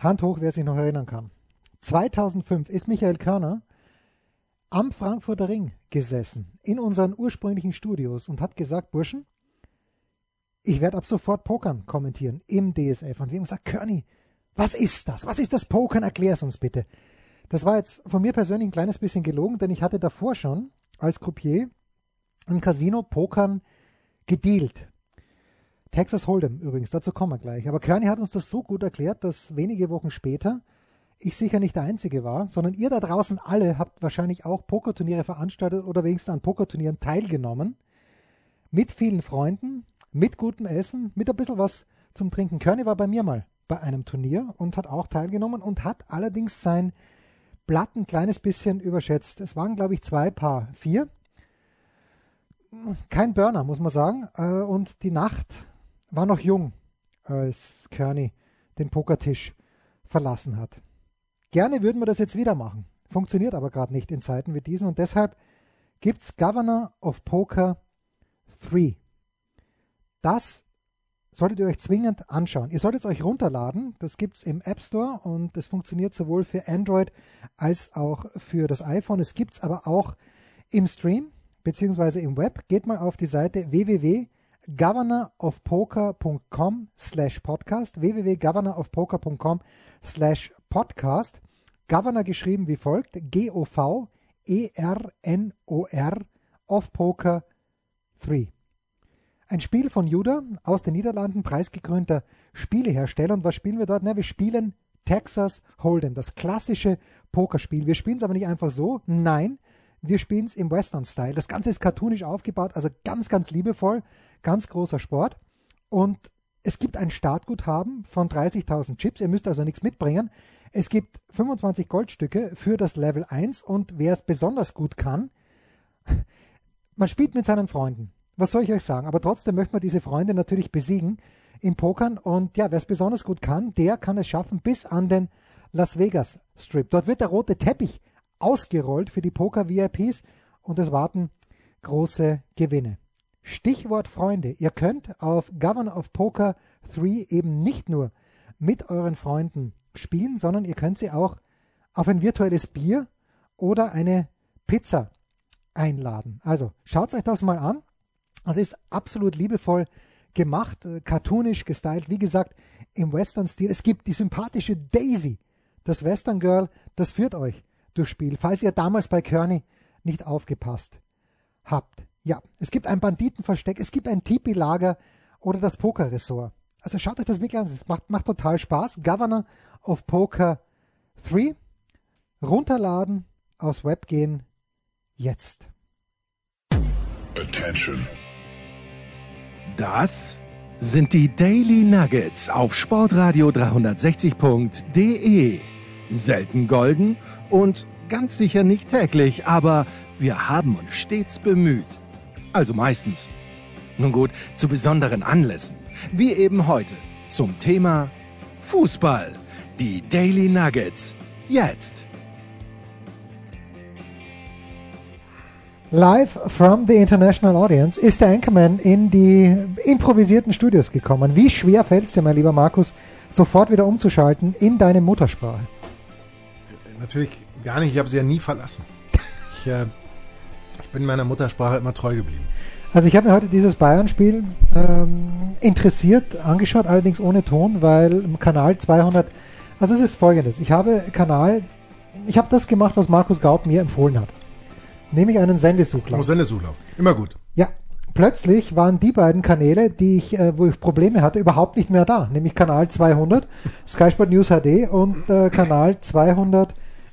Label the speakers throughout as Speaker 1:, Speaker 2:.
Speaker 1: Hand hoch, wer sich noch erinnern kann. 2005 ist Michael Körner am Frankfurter Ring gesessen, in unseren ursprünglichen Studios und hat gesagt, Burschen, ich werde ab sofort Pokern kommentieren im DSF. Und wir haben gesagt, Körny, was ist das? Was ist das Pokern? Erklär es uns bitte. Das war jetzt von mir persönlich ein kleines bisschen gelogen, denn ich hatte davor schon als Croupier im Casino Pokern gedealt. Texas Hold'em übrigens, dazu kommen wir gleich. Aber Kearney hat uns das so gut erklärt, dass wenige Wochen später ich sicher nicht der Einzige war, sondern ihr da draußen alle habt wahrscheinlich auch Pokerturniere veranstaltet oder wenigstens an Pokerturnieren teilgenommen. Mit vielen Freunden, mit gutem Essen, mit ein bisschen was zum Trinken. Kearney war bei mir mal bei einem Turnier und hat auch teilgenommen und hat allerdings sein Blatt ein kleines bisschen überschätzt. Es waren, glaube ich, zwei Paar vier. Kein Burner, muss man sagen. Äh, und die Nacht war noch jung, als Kearney den Pokertisch verlassen hat. Gerne würden wir das jetzt wieder machen. Funktioniert aber gerade nicht in Zeiten wie diesen und deshalb gibt es Governor of Poker 3. Das solltet ihr euch zwingend anschauen. Ihr solltet es euch runterladen. Das gibt es im App Store und das funktioniert sowohl für Android als auch für das iPhone. Es gibt es aber auch im Stream bzw. im Web. Geht mal auf die Seite www.governorofpoker.com slash podcast www.governorofpoker.com slash podcast Governor geschrieben wie folgt G-O-V-E-R-N-O-R of Poker 3 ein Spiel von Judah aus den Niederlanden, preisgekrönter Spielehersteller. Und was spielen wir dort? Na, wir spielen Texas Hold'em, das klassische Pokerspiel. Wir spielen es aber nicht einfach so. Nein, wir spielen es im Western-Style. Das Ganze ist cartoonisch aufgebaut, also ganz, ganz liebevoll, ganz großer Sport. Und es gibt ein Startguthaben von 30.000 Chips. Ihr müsst also nichts mitbringen. Es gibt 25 Goldstücke für das Level 1 und wer es besonders gut kann, man spielt mit seinen Freunden was soll ich euch sagen? Aber trotzdem möchte man diese Freunde natürlich besiegen im Pokern. Und ja, wer es besonders gut kann, der kann es schaffen bis an den Las Vegas Strip. Dort wird der rote Teppich ausgerollt für die Poker-VIPs und es warten große Gewinne. Stichwort Freunde. Ihr könnt auf Governor of Poker 3 eben nicht nur mit euren Freunden spielen, sondern ihr könnt sie auch auf ein virtuelles Bier oder eine Pizza einladen. Also schaut euch das mal an. Das ist absolut liebevoll gemacht, äh, cartoonisch gestylt, wie gesagt, im Western-Stil. Es gibt die sympathische Daisy, das Western Girl, das führt euch durchs Spiel, falls ihr damals bei Kearney nicht aufgepasst habt. Ja, es gibt ein Banditenversteck, es gibt ein Tipi-Lager oder das Poker-Ressort. Also schaut euch das wirklich an, es macht, macht total Spaß. Governor of Poker 3. Runterladen, aufs Web gehen, jetzt.
Speaker 2: Attention. Das sind die Daily Nuggets auf Sportradio 360.de. Selten golden und ganz sicher nicht täglich, aber wir haben uns stets bemüht. Also meistens. Nun gut, zu besonderen Anlässen, wie eben heute zum Thema Fußball. Die Daily Nuggets. Jetzt.
Speaker 1: Live from the International Audience ist der Anchorman in die improvisierten Studios gekommen. Wie schwer fällt es dir, mein lieber Markus, sofort wieder umzuschalten in deine Muttersprache?
Speaker 3: Natürlich gar nicht, ich habe sie ja nie verlassen. Ich, äh, ich bin meiner Muttersprache immer treu geblieben.
Speaker 1: Also ich habe mir heute dieses Bayern-Spiel ähm, interessiert angeschaut, allerdings ohne Ton, weil im Kanal 200, also es ist folgendes, ich habe Kanal, ich habe das gemacht, was Markus Gaub mir empfohlen hat nehme ich einen Sendesuchlauf.
Speaker 3: Oh, Sendesuchlauf. Immer gut.
Speaker 1: Ja. Plötzlich waren die beiden Kanäle, die ich, äh, wo ich Probleme hatte, überhaupt nicht mehr da. Nämlich Kanal 200, Sky Sport News HD und äh, Kanal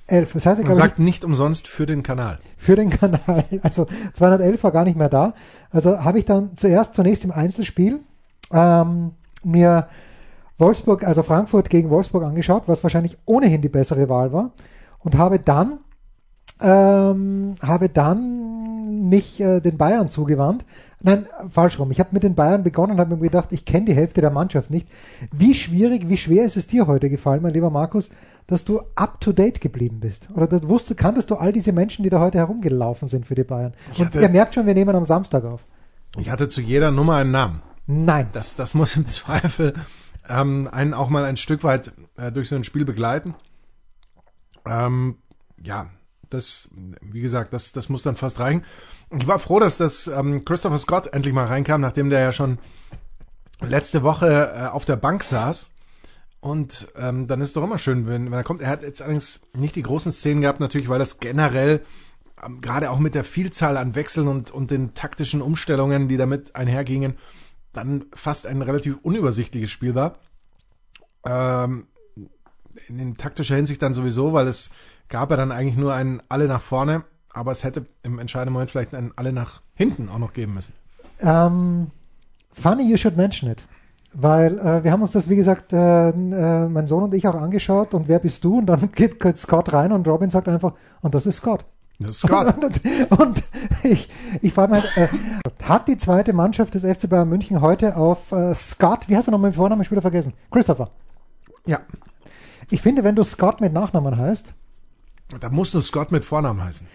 Speaker 1: 211.
Speaker 3: Das heißt, ich Man sagt ich, nicht umsonst für den Kanal.
Speaker 1: Für den Kanal. Also 211 war gar nicht mehr da. Also habe ich dann zuerst zunächst im Einzelspiel ähm, mir Wolfsburg, also Frankfurt gegen Wolfsburg angeschaut, was wahrscheinlich ohnehin die bessere Wahl war. Und habe dann ähm, habe dann mich äh, den Bayern zugewandt. Nein, falsch rum. Ich habe mit den Bayern begonnen und habe mir gedacht, ich kenne die Hälfte der Mannschaft nicht. Wie schwierig, wie schwer ist es dir heute gefallen, mein lieber Markus, dass du up to date geblieben bist? Oder das wusste, kanntest du all diese Menschen, die da heute herumgelaufen sind für die Bayern? Und hatte, ihr merkt schon, wir nehmen am Samstag auf.
Speaker 3: Ich hatte zu jeder Nummer einen Namen.
Speaker 1: Nein.
Speaker 3: Das, das muss im Zweifel ähm, einen auch mal ein Stück weit äh, durch so ein Spiel begleiten. Ähm, ja, das, wie gesagt, das, das muss dann fast reichen. Ich war froh, dass das ähm, Christopher Scott endlich mal reinkam, nachdem der ja schon letzte Woche äh, auf der Bank saß. Und ähm, dann ist doch immer schön, wenn, wenn er kommt. Er hat jetzt allerdings nicht die großen Szenen gehabt, natürlich, weil das generell ähm, gerade auch mit der Vielzahl an Wechseln und, und den taktischen Umstellungen, die damit einhergingen, dann fast ein relativ unübersichtliches Spiel war. Ähm, in, in taktischer Hinsicht dann sowieso, weil es gab ja dann eigentlich nur ein Alle nach vorne, aber es hätte im entscheidenden Moment vielleicht ein Alle nach hinten auch noch geben müssen.
Speaker 1: Ähm, funny you should mention it. Weil äh, wir haben uns das, wie gesagt, äh, äh, mein Sohn und ich auch angeschaut und wer bist du? Und dann geht, geht Scott rein und Robin sagt einfach, und das ist Scott.
Speaker 3: Das ist Scott.
Speaker 1: Und, und ich, ich frage mich, äh, hat die zweite Mannschaft des FC Bayern München heute auf äh, Scott, wie heißt er nochmal mit Vornamen? Ich wieder vergessen. Christopher.
Speaker 3: ja,
Speaker 1: Ich finde, wenn du Scott mit Nachnamen heißt,
Speaker 3: da muss nur Scott mit Vornamen heißen.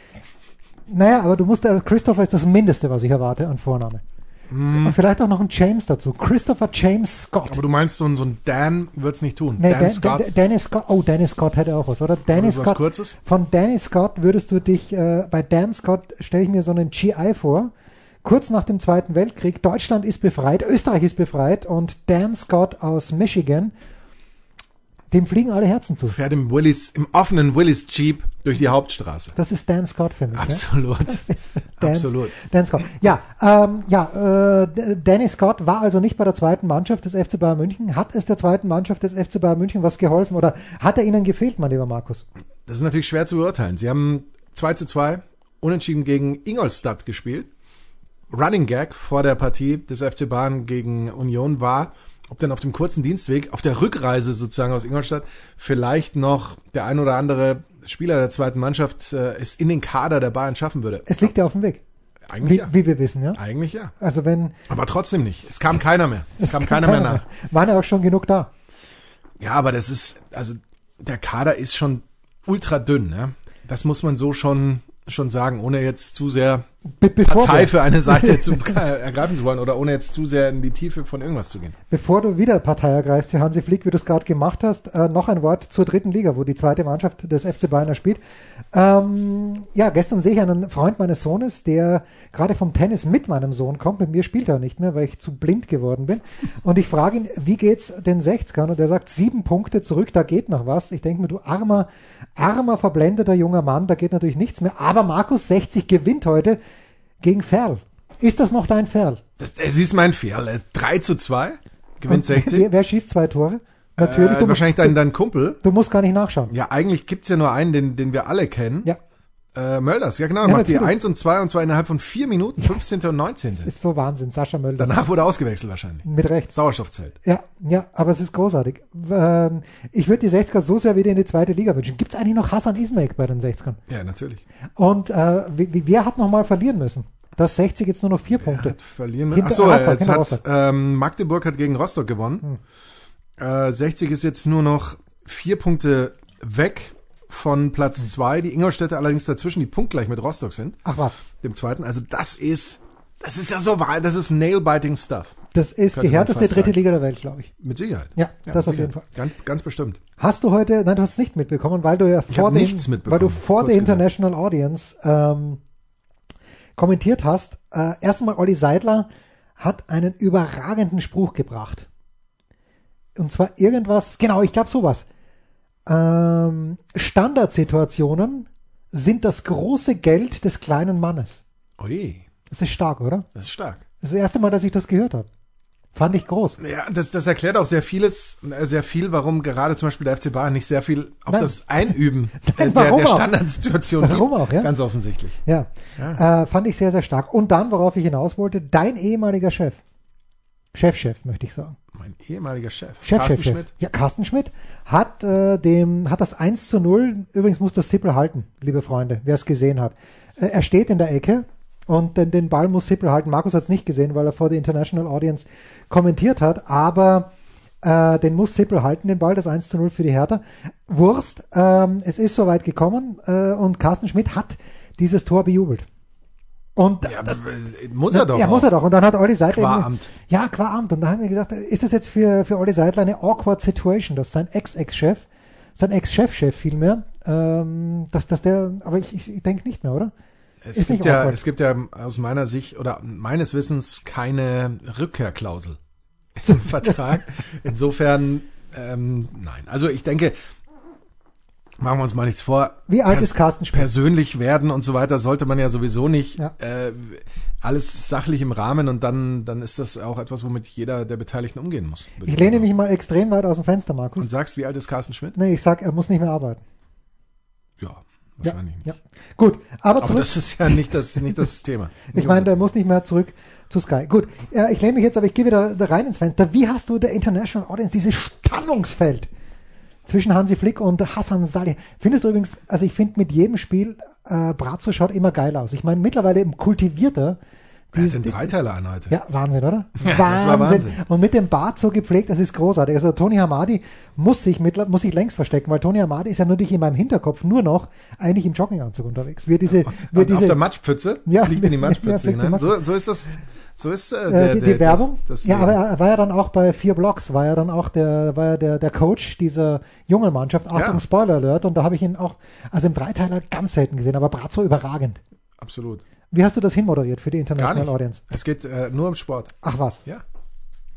Speaker 1: Naja, aber du musst, äh, Christopher ist das Mindeste, was ich erwarte an Vorname. Und vielleicht auch noch ein James dazu. Christopher James Scott.
Speaker 3: Aber du meinst, so ein, so ein Dan wird's nicht tun.
Speaker 1: Nee,
Speaker 3: Dan
Speaker 1: Dan,
Speaker 3: Scott.
Speaker 1: Dan, Danny Scott. Oh, Danny Scott hätte auch was, oder?
Speaker 3: Was
Speaker 1: Scott.
Speaker 3: Kurzes?
Speaker 1: Von Danny Scott würdest du dich, äh, bei Dan Scott stelle ich mir so einen GI vor. Kurz nach dem Zweiten Weltkrieg, Deutschland ist befreit, Österreich ist befreit und Dan Scott aus Michigan, dem fliegen alle Herzen zu.
Speaker 3: fährt im Willis, im offenen Willis Jeep durch die Hauptstraße.
Speaker 1: Das ist Dan Scott für mich. Ja?
Speaker 3: Absolut.
Speaker 1: Das ist Dan,
Speaker 3: Absolut.
Speaker 1: Dan Scott. Ja, ähm, ja, äh, Danny Scott war also nicht bei der zweiten Mannschaft des FC Bayern München. Hat es der zweiten Mannschaft des FC Bayern München was geholfen oder hat er ihnen gefehlt, mein lieber Markus?
Speaker 3: Das ist natürlich schwer zu beurteilen. Sie haben 2 zu 2 unentschieden gegen Ingolstadt gespielt. Running Gag vor der Partie des FC Bayern gegen Union war, ob denn auf dem kurzen Dienstweg, auf der Rückreise sozusagen aus Ingolstadt, vielleicht noch der ein oder andere Spieler der zweiten Mannschaft äh, es in den Kader der Bayern schaffen würde.
Speaker 1: Es liegt ja auf dem Weg,
Speaker 3: Eigentlich
Speaker 1: wie,
Speaker 3: ja.
Speaker 1: wie wir wissen, ja.
Speaker 3: Eigentlich ja.
Speaker 1: Also wenn
Speaker 3: Aber trotzdem nicht. Es kam keiner mehr. Es, kam keiner mehr nach.
Speaker 1: Waren ja auch schon genug da.
Speaker 3: Ja, aber das ist, also der Kader ist schon ultra dünn, ne? Das muss man so schon, schon sagen, ohne jetzt zu sehr
Speaker 1: Be bevor,
Speaker 3: Partei für eine Seite zu ergreifen zu wollen oder ohne jetzt zu sehr in die Tiefe von irgendwas zu gehen.
Speaker 1: bevor du wieder Partei ergreifst für Hansi Flick, wie du es gerade gemacht hast, äh, noch ein Wort zur dritten Liga, wo die zweite Mannschaft des FC Bayern spielt. Ähm, ja, gestern sehe ich einen Freund meines Sohnes, der gerade vom Tennis mit meinem Sohn kommt. Mit mir spielt er nicht mehr, weil ich zu blind geworden bin. Und ich frage ihn, wie geht's den 60ern? Und er sagt, sieben Punkte zurück, da geht noch was. Ich denke mir, du armer, armer, verblendeter junger Mann, da geht natürlich nichts mehr. Aber Markus 60 gewinnt heute gegen Ferl. Ist das noch dein Ferl?
Speaker 3: Das, das ist mein Fehler. 3 zu 2, gewinnt
Speaker 1: Und
Speaker 3: 60.
Speaker 1: Wer, wer schießt zwei Tore? Natürlich,
Speaker 3: Äh, wahrscheinlich dein, dein Kumpel.
Speaker 1: du musst gar nicht nachschauen.
Speaker 3: Ja, eigentlich gibt's ja nur einen, den, den wir alle kennen.
Speaker 1: Ja,
Speaker 3: Äh, Mölders, ja genau.
Speaker 1: Ja,
Speaker 3: macht die
Speaker 1: natürlich.
Speaker 3: 1 und 2 und zwar innerhalb von vier Minuten, 15. und 19.
Speaker 1: ist so Wahnsinn. Sascha Mölders.
Speaker 3: Danach wurde ausgewechselt wahrscheinlich.
Speaker 1: Mit Recht.
Speaker 3: Sauerstoffzelt.
Speaker 1: Ja, ja, aber es ist großartig. Ähm, Ich würde die 60er so sehr wieder in die zweite Liga wünschen. Gibt es eigentlich noch Hassan Ismail bei den 60ern?
Speaker 3: Ja, natürlich.
Speaker 1: Und äh, wer hat nochmal verlieren müssen? Das 60 jetzt nur noch vier Punkte.
Speaker 3: Hat verlieren.
Speaker 1: Hinter-
Speaker 3: Achso,
Speaker 1: Rostock,
Speaker 3: jetzt hat.
Speaker 1: Hm.
Speaker 3: ähm, Magdeburg hat gegen Rostock gewonnen. Äh, 60 ist jetzt nur noch vier Punkte weg von. Platz zwei. Die Ingolstädter allerdings dazwischen, die punktgleich mit Rostock sind,
Speaker 1: Ach was,
Speaker 3: dem zweiten. Also das ist, das ist ja so wahr, das ist nail-biting Stuff.
Speaker 1: das ist
Speaker 3: Könnte
Speaker 1: die härteste dritte. Liga der Welt, glaube ich.
Speaker 3: Mit Sicherheit.
Speaker 1: Ja, das
Speaker 3: mit
Speaker 1: auf jeden
Speaker 3: Sicherheit. Ganz, ganz bestimmt.
Speaker 1: Hast du heute, nein, du hast es nicht mitbekommen, weil du ja vor, den,
Speaker 3: nichts mitbekommen,
Speaker 1: weil du vor
Speaker 3: kurz
Speaker 1: der. International Audience ähm, kommentiert hast. Äh, erstmal Olli Seidler hat einen überragenden Spruch gebracht. Und zwar irgendwas, genau, ich glaube sowas. Ähm, Standardsituationen sind das große Geld des kleinen Mannes.
Speaker 3: Ui,
Speaker 1: Das ist stark, oder?
Speaker 3: das ist stark.
Speaker 1: Das ist das erste Mal, dass ich das gehört habe. Fand ich groß.
Speaker 3: Ja, das, das erklärt auch sehr vieles, äh, sehr viel, warum gerade zum Beispiel der FC Bayern nicht sehr viel auf
Speaker 1: Nein.
Speaker 3: das Einüben
Speaker 1: Nein,
Speaker 3: der, der? Standardsituation
Speaker 1: Warum auch, ja?
Speaker 3: Ganz offensichtlich.
Speaker 1: Ja, Äh, fand ich sehr, sehr stark. Und dann, worauf ich hinaus wollte, dein ehemaliger Chef, Chefchef, möchte ich sagen.
Speaker 3: Mein ehemaliger Chef,
Speaker 1: Chef,
Speaker 3: Carsten
Speaker 1: Chef, Chef.
Speaker 3: Schmidt.
Speaker 1: Ja, Carsten Schmidt hat äh, dem hat das 1 zu 0, übrigens muss das Sippel halten, liebe Freunde, wer es gesehen hat. Äh, er steht in der Ecke und den, den Ball muss Sippel halten. Markus hat es nicht gesehen, weil er vor der International Audience kommentiert hat, aber äh, den muss Sippel halten, den Ball, das 1 zu 0 für die Hertha. Wurst, ähm, es ist soweit gekommen äh, und Carsten Schmidt hat dieses Tor bejubelt. Und
Speaker 3: Ja, aber, äh, muss er doch.
Speaker 1: ja,
Speaker 3: auch.
Speaker 1: muss er doch. Und dann hat Olli Seidler.
Speaker 3: Qua Amt.
Speaker 1: Ja, qua Amt. Und da haben wir gesagt, ist das jetzt für, für Olli Seidler eine awkward situation, dass sein Ex-Ex-Chef, sein Ex-Chef-Chef vielmehr, ähm, dass, dass der, aber ich, ich, ich denke nicht mehr, oder?
Speaker 3: Es
Speaker 1: Ist
Speaker 3: gibt, ja, es gibt ja aus meiner Sicht oder meines Wissens keine Rückkehrklausel im Vertrag. Insofern, ähm, nein. Also ich denke, machen wir uns mal nichts vor.
Speaker 1: Wie alt
Speaker 3: Pers-
Speaker 1: ist Carsten Schmidt?
Speaker 3: Persönlich werden und so weiter sollte man ja sowieso nicht.
Speaker 1: Ja.
Speaker 3: Äh, alles sachlich im Rahmen und dann, dann ist das auch etwas, womit jeder der Beteiligten umgehen muss.
Speaker 1: Ich lehne mich mal extrem weit aus dem Fenster, Markus.
Speaker 3: Und sagst, wie alt ist Carsten Schmidt?
Speaker 1: Nee, ich sag, er muss nicht mehr arbeiten.
Speaker 3: Ja,
Speaker 1: Ja,
Speaker 3: wahrscheinlich nicht.
Speaker 1: ja. Gut, aber
Speaker 3: Aber
Speaker 1: zurück.
Speaker 3: das ist ja nicht das, nicht das Thema.
Speaker 1: Ich meine, der muss nicht mehr zurück zu Sky. Gut, äh, ich lehne mich jetzt, aber ich gehe wieder da rein ins Fenster. Wie hast du der International Audience, dieses Spannungsfeld zwischen Hansi Flick und Hassan Salih? Findest du übrigens, also ich finde mit jedem Spiel, äh, Brazzo schaut immer geil aus. Ich meine, mittlerweile im kultivierter.
Speaker 3: das sind Dreiteiler-Einheit.
Speaker 1: ja, Wahnsinn, oder?
Speaker 3: Ja, das war Wahnsinn.
Speaker 1: Und mit dem Bart so gepflegt, das ist großartig. Also Tony Hamadi muss sich, mittler- muss sich längst verstecken, weil Tony Hamadi ist ja nicht in meinem Hinterkopf nur noch eigentlich im Jogginganzug unterwegs. Wir diese, wir diese
Speaker 3: auf der Matschpfütze
Speaker 1: Ja,
Speaker 3: fliegt in die
Speaker 1: ja,
Speaker 3: Matschpfütze
Speaker 1: die
Speaker 3: hinein. So, so ist das. So ist äh,
Speaker 1: äh,
Speaker 3: der,
Speaker 1: die,
Speaker 3: der,
Speaker 1: die Werbung.
Speaker 3: Das, das
Speaker 1: ja, aber er war ja dann auch bei vier Blocks, war ja dann auch der, war ja der, der Coach dieser jungen Mannschaft. Achtung,
Speaker 3: Ja.
Speaker 1: Spoiler Alert. Und da habe ich ihn auch, also im Dreiteiler ganz selten gesehen, aber Brazzo überragend.
Speaker 3: absolut.
Speaker 1: Wie hast du das hinmoderiert für die International. Audience?
Speaker 3: Es geht äh, nur um Sport.
Speaker 1: Ach was,
Speaker 3: Ja.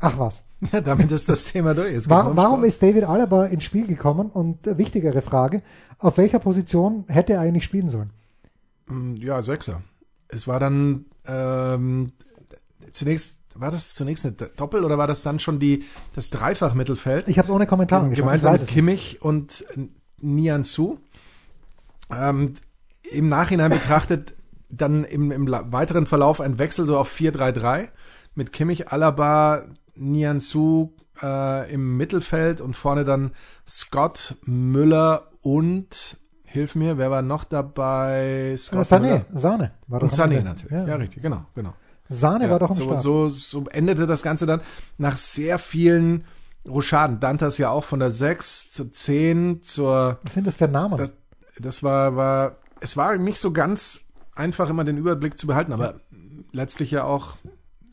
Speaker 1: ach was.
Speaker 3: ja, damit ist das Thema durch. Nur um
Speaker 1: warum
Speaker 3: Sport.
Speaker 1: ist David Alaba ins Spiel gekommen? Und äh, wichtigere Frage, auf welcher Position hätte er eigentlich spielen sollen?
Speaker 3: Mm, Ja, Sechser. Es war dann ähm, zunächst, war das zunächst eine Doppel oder war das dann schon die das Dreifach-Mittelfeld?
Speaker 1: Ich habe es ohne Kommentar angeschaut.
Speaker 3: Gemeinsam mit. Kimmich und Nian Su. Ähm, Im Nachhinein betrachtet dann im, im weiteren Verlauf ein Wechsel so auf 4-3-3 mit Kimmich, Alaba, Nian Su äh, im Mittelfeld und vorne dann Scott, Müller und hilf mir, wer war noch dabei?
Speaker 1: Äh,
Speaker 3: Scott,
Speaker 1: Sané,
Speaker 3: Müller
Speaker 1: Sané. War
Speaker 3: und Sané natürlich. Ja, richtig, genau, genau.
Speaker 1: Sané
Speaker 3: Ja,
Speaker 1: war doch am
Speaker 3: so,
Speaker 1: Start.
Speaker 3: so, so endete das Ganze dann nach sehr vielen Rochaden. Dantas ja auch von der 6 zur 10 zur.
Speaker 1: Was sind das für Namen?
Speaker 3: Das, das war, war, es war nicht so ganz einfach, immer den Überblick zu behalten, aber letztlich ja auch,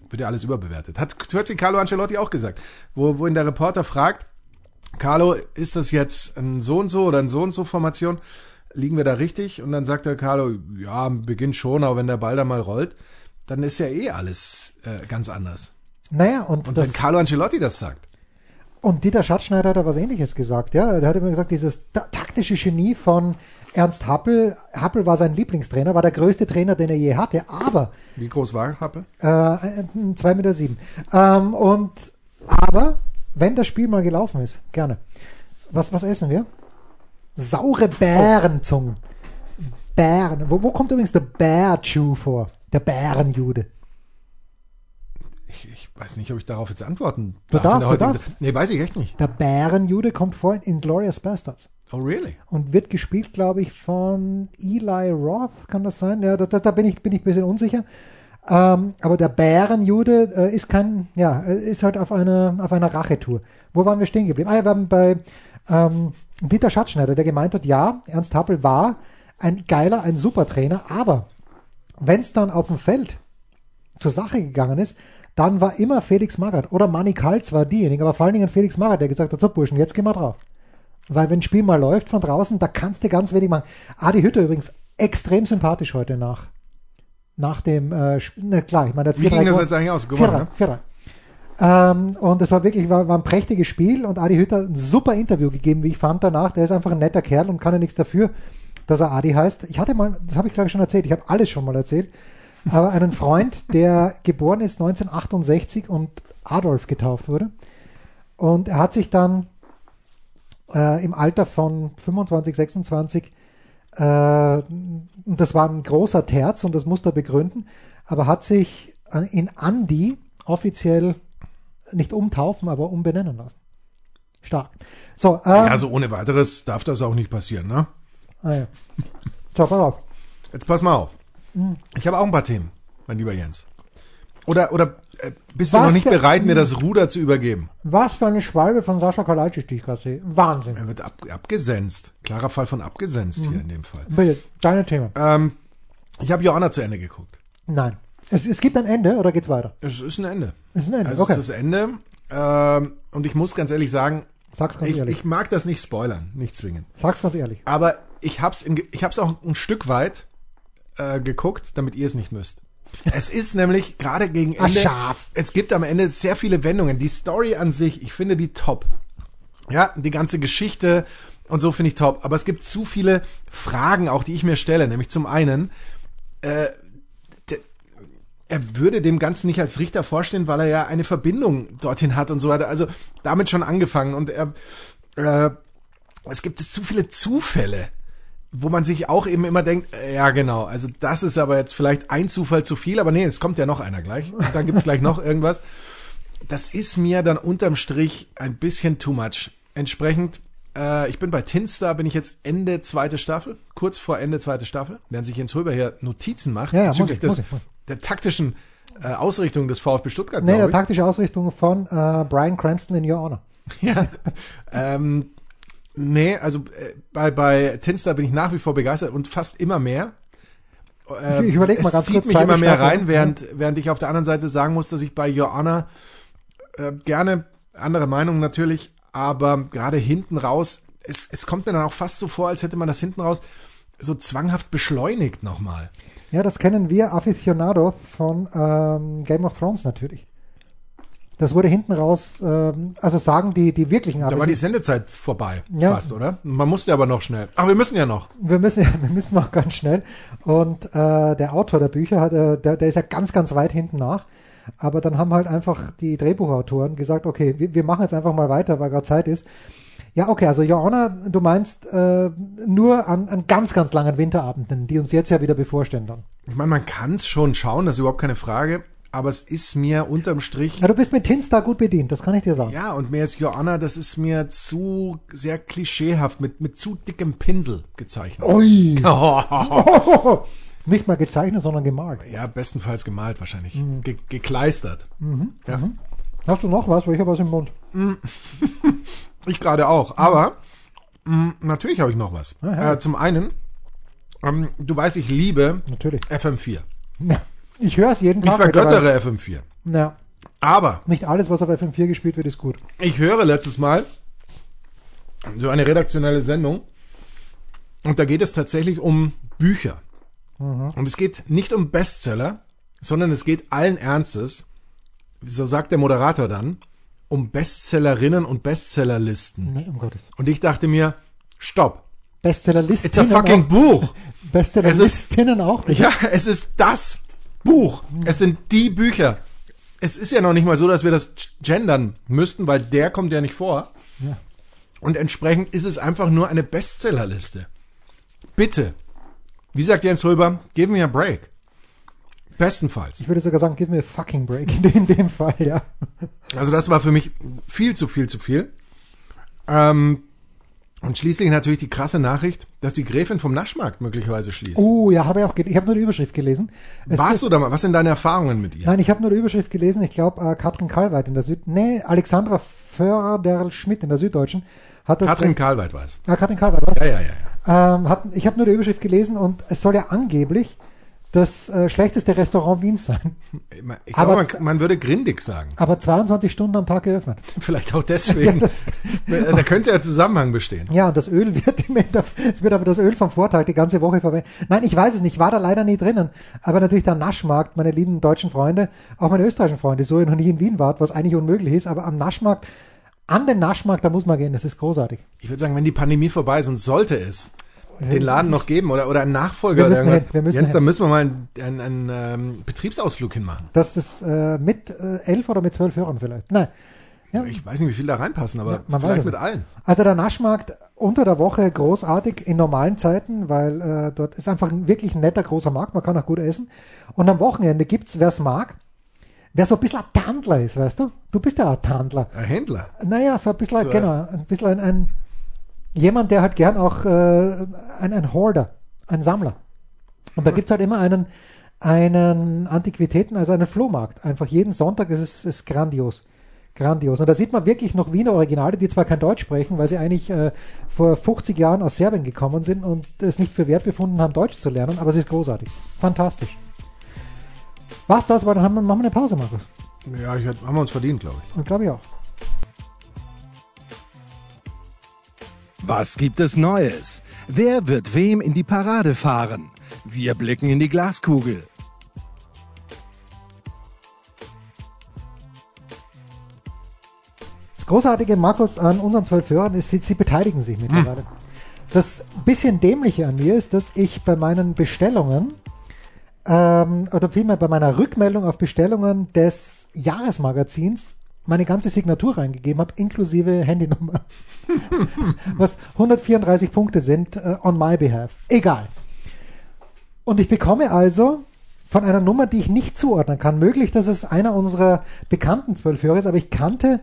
Speaker 3: wird ja alles überbewertet. Hat kürzlich Carlo Ancelotti auch gesagt, wo, wo ihn der Reporter fragt, Carlo, ist das jetzt ein so und so oder ein so und so Formation? Liegen wir da richtig? Und dann sagt der Carlo, ja, am Beginn schon, aber wenn der Ball da mal rollt, dann ist ja eh alles äh, ganz anders.
Speaker 1: naja, und,
Speaker 3: Und
Speaker 1: das,
Speaker 3: wenn Carlo Ancelotti das sagt,
Speaker 1: und Dieter Schatzschneider hat da was ähnliches gesagt. Ja, der hat immer gesagt, dieses ta taktische Genie von Ernst Happel. Happel war sein Lieblingstrainer, war der größte Trainer, den er je hatte, aber
Speaker 3: wie groß war Happe?
Speaker 1: äh, 2,7 Meter. Sieben. Ähm, und, aber, wenn das Spiel mal gelaufen ist, gerne. Was, was essen wir? Saure Bärenzungen. Bären. Wo, wo kommt übrigens der Bär-Chew vor? Der Bärenjude.
Speaker 3: Ich, ich weiß nicht, ob ich darauf jetzt antworten darf.
Speaker 1: darfst, du
Speaker 3: heutigen- Nee, weiß ich echt nicht.
Speaker 1: Der Bärenjude kommt vor in Glorious Bastards.
Speaker 3: Oh, really?
Speaker 1: und wird gespielt, glaube ich, von Eli Roth, kann das sein? Ja, da, da, bin ich bin ich ein bisschen unsicher. Ähm, aber der Bärenjude äh, ist kein, ja, äh, ist halt auf einer auf einer Rachetour. Wo waren wir stehen geblieben? Ah, wir haben bei ähm, Dieter Schatzschneider, der gemeint hat, ja, Ernst Happel war ein geiler, ein super Trainer, aber wenn es dann auf dem Feld zur Sache gegangen ist, dann war immer Felix Magath oder Manny Kaltz war diejenige, aber vor allen Dingen Felix Magath, der gesagt hat, so Burschen, jetzt gehen wir drauf. Weil wenn ein Spiel mal läuft von draußen, da kannst du ganz wenig machen. Adi Hütter übrigens extrem sympathisch heute nach, nach dem, äh, Sp- na klar, ich meine, der hat
Speaker 3: Wie
Speaker 1: 4-3
Speaker 3: ging das jetzt eigentlich aus? Gewonnen,
Speaker 1: 4-3,
Speaker 3: ne?
Speaker 1: 4-3. Ähm, und es war wirklich, war, war ein prächtiges Spiel und Adi Hütter hat ein super Interview gegeben, wie ich fand danach. Der ist einfach ein netter Kerl und kann ja nichts dafür, dass er Adi heißt. Ich hatte mal, das habe ich glaube ich schon erzählt, ich habe alles schon mal erzählt, aber einen Freund, der geboren ist 1968 und Adolf getauft wurde. Und er hat sich dann äh, im Alter von 25, 26, äh, und das war ein großer Terz und das musste er begründen, aber hat sich äh, in Andi offiziell nicht umtaufen, aber umbenennen lassen. Stark. So, ähm,
Speaker 3: Ja, so ohne weiteres darf das auch nicht passieren, ne?
Speaker 1: Ah, ja. so pass auf.
Speaker 3: Jetzt pass mal auf.
Speaker 1: Hm.
Speaker 3: Ich habe auch ein paar Themen, mein lieber Jens. Oder, oder äh, bist du
Speaker 1: Was
Speaker 3: noch nicht bereit, mir das Ruder zu übergeben?
Speaker 1: Was für eine Schwalbe von Sascha Kalajdzic, die ich gerade sehe. Wahnsinn.
Speaker 3: Er wird ab, abgesenzt. Klarer Fall von abgesenzt hier in dem Fall.
Speaker 1: Bitte, deine Thema.
Speaker 3: Ähm, ich habe Joanna zu Ende geguckt.
Speaker 1: Nein. Es, es gibt ein Ende oder geht's weiter?
Speaker 3: Es ist ein Ende.
Speaker 1: Es ist ein Ende,
Speaker 3: Also
Speaker 1: okay.
Speaker 3: es ist das Ende. Ähm, und ich muss ganz ehrlich sagen,
Speaker 1: Sag's ganz
Speaker 3: ich,
Speaker 1: ehrlich.
Speaker 3: ich mag das nicht spoilern, nicht zwingen.
Speaker 1: Sag's ganz ehrlich.
Speaker 3: Aber ich hab's, in, ich hab's auch ein Stück weit äh, geguckt, damit ihr es nicht müsst. Es ist nämlich gerade gegen Ende.
Speaker 1: Schatz.
Speaker 3: es gibt am Ende sehr viele Wendungen. Die Story an sich, ich finde die top. Ja, die ganze Geschichte und so finde ich top. Aber es gibt zu viele Fragen auch, die ich mir stelle. Nämlich zum einen, äh, er würde dem Ganzen nicht als Richter vorstehen, weil er ja eine Verbindung dorthin hat und so weiter. Also damit schon angefangen. Und er, äh, es gibt zu viele Zufälle, wo man sich auch eben immer denkt, äh, ja genau, also das ist aber jetzt vielleicht ein Zufall zu viel, aber nee, es kommt ja noch einer gleich. Und dann gibt's gleich noch irgendwas. Das ist mir dann unterm Strich ein bisschen too much. Entsprechend, äh, ich bin bei Tinstar, bin ich jetzt Ende zweite Staffel, kurz vor Ende zweite Staffel, während sich Jens Röber hier Notizen macht,
Speaker 1: Ja, ja,
Speaker 3: bezüglich
Speaker 1: ich,
Speaker 3: des, der taktischen äh, Ausrichtung des VfB Stuttgart,
Speaker 1: Nee, der taktische Ausrichtung von äh, Brian Cranston in Your Honor.
Speaker 3: Ja. ähm, nee, also äh, bei, bei Tinstar bin ich nach wie vor begeistert und fast immer mehr. Äh,
Speaker 1: Ich- ich überleg mal
Speaker 3: es
Speaker 1: ganz
Speaker 3: zieht
Speaker 1: kurz,
Speaker 3: mich
Speaker 1: zweite
Speaker 3: immer mehr rein, während, während ich auf der anderen Seite sagen muss, dass ich bei Joanna äh, gerne andere Meinung natürlich, aber gerade hinten raus, es, es kommt mir dann auch fast so vor, als hätte man das hinten raus so zwanghaft beschleunigt nochmal.
Speaker 1: Ja, das kennen wir Aficionados von ähm, Game of Thrones natürlich. Das wurde hinten raus, ähm, also sagen die, die wirklichen
Speaker 3: Da war die
Speaker 1: Aficionados.
Speaker 3: Sendezeit vorbei,
Speaker 1: Ja.
Speaker 3: fast, oder? Man musste aber noch schnell. Ach, wir müssen ja noch.
Speaker 1: Wir müssen, wir müssen noch ganz schnell. Und äh, der Autor der Bücher, hat, äh, der, der ist ja ganz, ganz weit hinten nach. Aber dann haben halt einfach die Drehbuchautoren gesagt, okay, wir, wir machen jetzt einfach mal weiter, weil gerade Zeit ist. Ja, okay, also Joanna, du meinst äh, nur an, an ganz, ganz langen Winterabenden, die uns jetzt ja wieder bevorstehen dann.
Speaker 3: Ich meine, man kann es schon schauen, das ist überhaupt keine Frage, aber es ist mir unterm Strich
Speaker 1: Ja, du bist mit Tinstar gut bedient, das kann ich dir sagen.
Speaker 3: Ja, und mir ist Joanna, das ist mir zu sehr klischeehaft, mit, mit zu dickem Pinsel gezeichnet.
Speaker 1: Ui. Nicht mal gezeichnet, sondern gemalt.
Speaker 3: Ja, bestenfalls gemalt wahrscheinlich.
Speaker 1: Mhm.
Speaker 3: Ge gekleistert. Ja.
Speaker 1: Hast du noch was? Weil ich habe was im Mund.
Speaker 3: Ich gerade auch. Aber mh, natürlich habe ich noch was. Äh, zum einen, ähm, du weißt, ich liebe
Speaker 1: Natürlich.
Speaker 3: FM4.
Speaker 1: Ja. Ich höre es jeden
Speaker 3: Ich
Speaker 1: Tag. mittlerweile.
Speaker 3: vergöttere FM4.
Speaker 1: Ja,
Speaker 3: Aber
Speaker 1: nicht alles, was auf FM4 gespielt wird, ist gut.
Speaker 3: ich höre letztes Mal so eine redaktionelle Sendung und da geht es tatsächlich um Bücher. Und es geht nicht um Bestseller, sondern es geht allen Ernstes, so sagt der Moderator dann, um Bestsellerinnen und Bestsellerlisten.
Speaker 1: Nee, um Gottes.
Speaker 3: Und ich dachte mir, stopp, it's a fucking
Speaker 1: auch.
Speaker 3: Buch.
Speaker 1: Bestsellerlistinnen auch nicht.
Speaker 3: Ja, es ist das Buch. Es sind die Bücher. Es ist ja noch nicht mal so, dass wir das gendern müssten, weil der kommt ja nicht vor.
Speaker 1: Ja.
Speaker 3: Und entsprechend ist es einfach nur eine Bestsellerliste. Bitte. Wie sagt Jens Röber? Give me a break. Bestenfalls.
Speaker 1: Ich würde sogar sagen, give me a fucking break in, dem- in dem Fall, ja.
Speaker 3: Also das war für mich viel zu viel zu viel. Ähm, und schließlich natürlich die krasse Nachricht, dass die Gräfin vom Naschmarkt möglicherweise schließt.
Speaker 1: Oh, ja, habe ich auch. Ich habe nur die Überschrift gelesen. Es
Speaker 3: Warst
Speaker 1: ist,
Speaker 3: du da mal? Was sind deine Erfahrungen mit ihr?
Speaker 1: Nein, ich habe nur die Überschrift gelesen. Ich glaube, äh, Katrin Kalweit in der Süd. Nee, Alexandra Förderl-Schmidt in der Süddeutschen hat das.
Speaker 3: Katrin Karlweit war es.
Speaker 1: Ah, Katrin Kalweit, oder?
Speaker 3: Ja, ja, ja. ja.
Speaker 1: Ähm, hat, ich habe nur die Überschrift gelesen und es soll ja angeblich das äh, schlechteste Restaurant Wiens sein.
Speaker 3: Ich
Speaker 1: Aber
Speaker 3: glaube, man, man würde grindig sagen.
Speaker 1: Aber 22 Stunden am Tag geöffnet.
Speaker 3: Vielleicht auch deswegen.
Speaker 1: Ja,
Speaker 3: da könnte ja Zusammenhang bestehen.
Speaker 1: Ja, und das Öl wird es wird aber das Öl vom Vortag die ganze Woche verwendet. Nein, ich weiß es nicht, war da leider nie drinnen. Aber natürlich der Naschmarkt, meine lieben deutschen Freunde, auch meine österreichischen Freunde, so ihr noch nie in Wien wart, was eigentlich unmöglich ist, aber am Naschmarkt, an den Naschmarkt, da muss man gehen, das ist großartig.
Speaker 3: Ich würde sagen, wenn die Pandemie vorbei ist und sollte es den Laden noch geben oder, oder einen Nachfolger
Speaker 1: Wir
Speaker 3: oder
Speaker 1: müssen
Speaker 3: irgendwas,
Speaker 1: hin, wir müssen
Speaker 3: Jens,
Speaker 1: hin.
Speaker 3: da müssen wir mal einen, einen, einen ähm, Betriebsausflug hinmachen.
Speaker 1: Das ist äh, mit äh, elf oder mit zwölf Hörern vielleicht. Nein. Ja.
Speaker 3: Ich weiß nicht, wie viel da reinpassen, aber
Speaker 1: Ja,
Speaker 3: vielleicht
Speaker 1: es
Speaker 3: mit allen.
Speaker 1: Also der Naschmarkt unter der Woche großartig in normalen Zeiten, weil äh, dort ist einfach ein wirklich netter großer Markt, man kann auch gut essen. Und am Wochenende gibt's, wer es mag, wer so ein bisschen ein Tandler ist, weißt du? Du bist ja ein Tandler.
Speaker 3: Ein Händler.
Speaker 1: Naja, so ein bisschen,
Speaker 3: So,
Speaker 1: genau, ein bisschen ein, ein jemand, der halt gern auch äh, ein, ein Hoarder, ein Sammler. Und da gibt's halt immer einen, einen Antiquitäten, also einen Flohmarkt. Einfach jeden Sonntag ist es ist grandios. Grandios. Und da sieht man wirklich noch Wiener Originale, die zwar kein Deutsch sprechen, weil sie eigentlich äh, vor 50 Jahren aus Serbien gekommen sind und es nicht für wert befunden haben, Deutsch zu lernen, aber es ist großartig. Fantastisch. Was das war, dann haben wir, machen wir eine Pause, Markus.
Speaker 3: Ja, ich, haben wir uns verdient, glaube ich.
Speaker 1: Und glaube ich auch.
Speaker 2: Was gibt es Neues? Wer wird wem in die Parade fahren? Wir blicken in die Glaskugel.
Speaker 1: Das Großartige, Markus, an unseren zwölf Hörern ist, sie, sie beteiligen sich mittlerweile. Das bisschen dämliche an mir ist, dass ich bei meinen Bestellungen ähm, oder vielmehr bei meiner Rückmeldung auf Bestellungen des Jahresmagazins meine ganze Signatur reingegeben habe, inklusive Handynummer. Was 134 Punkte sind äh, on my behalf. Egal. Und ich bekomme also von einer Nummer, die ich nicht zuordnen kann. Möglich, dass es einer unserer bekannten Zwölfhörer ist, aber ich kannte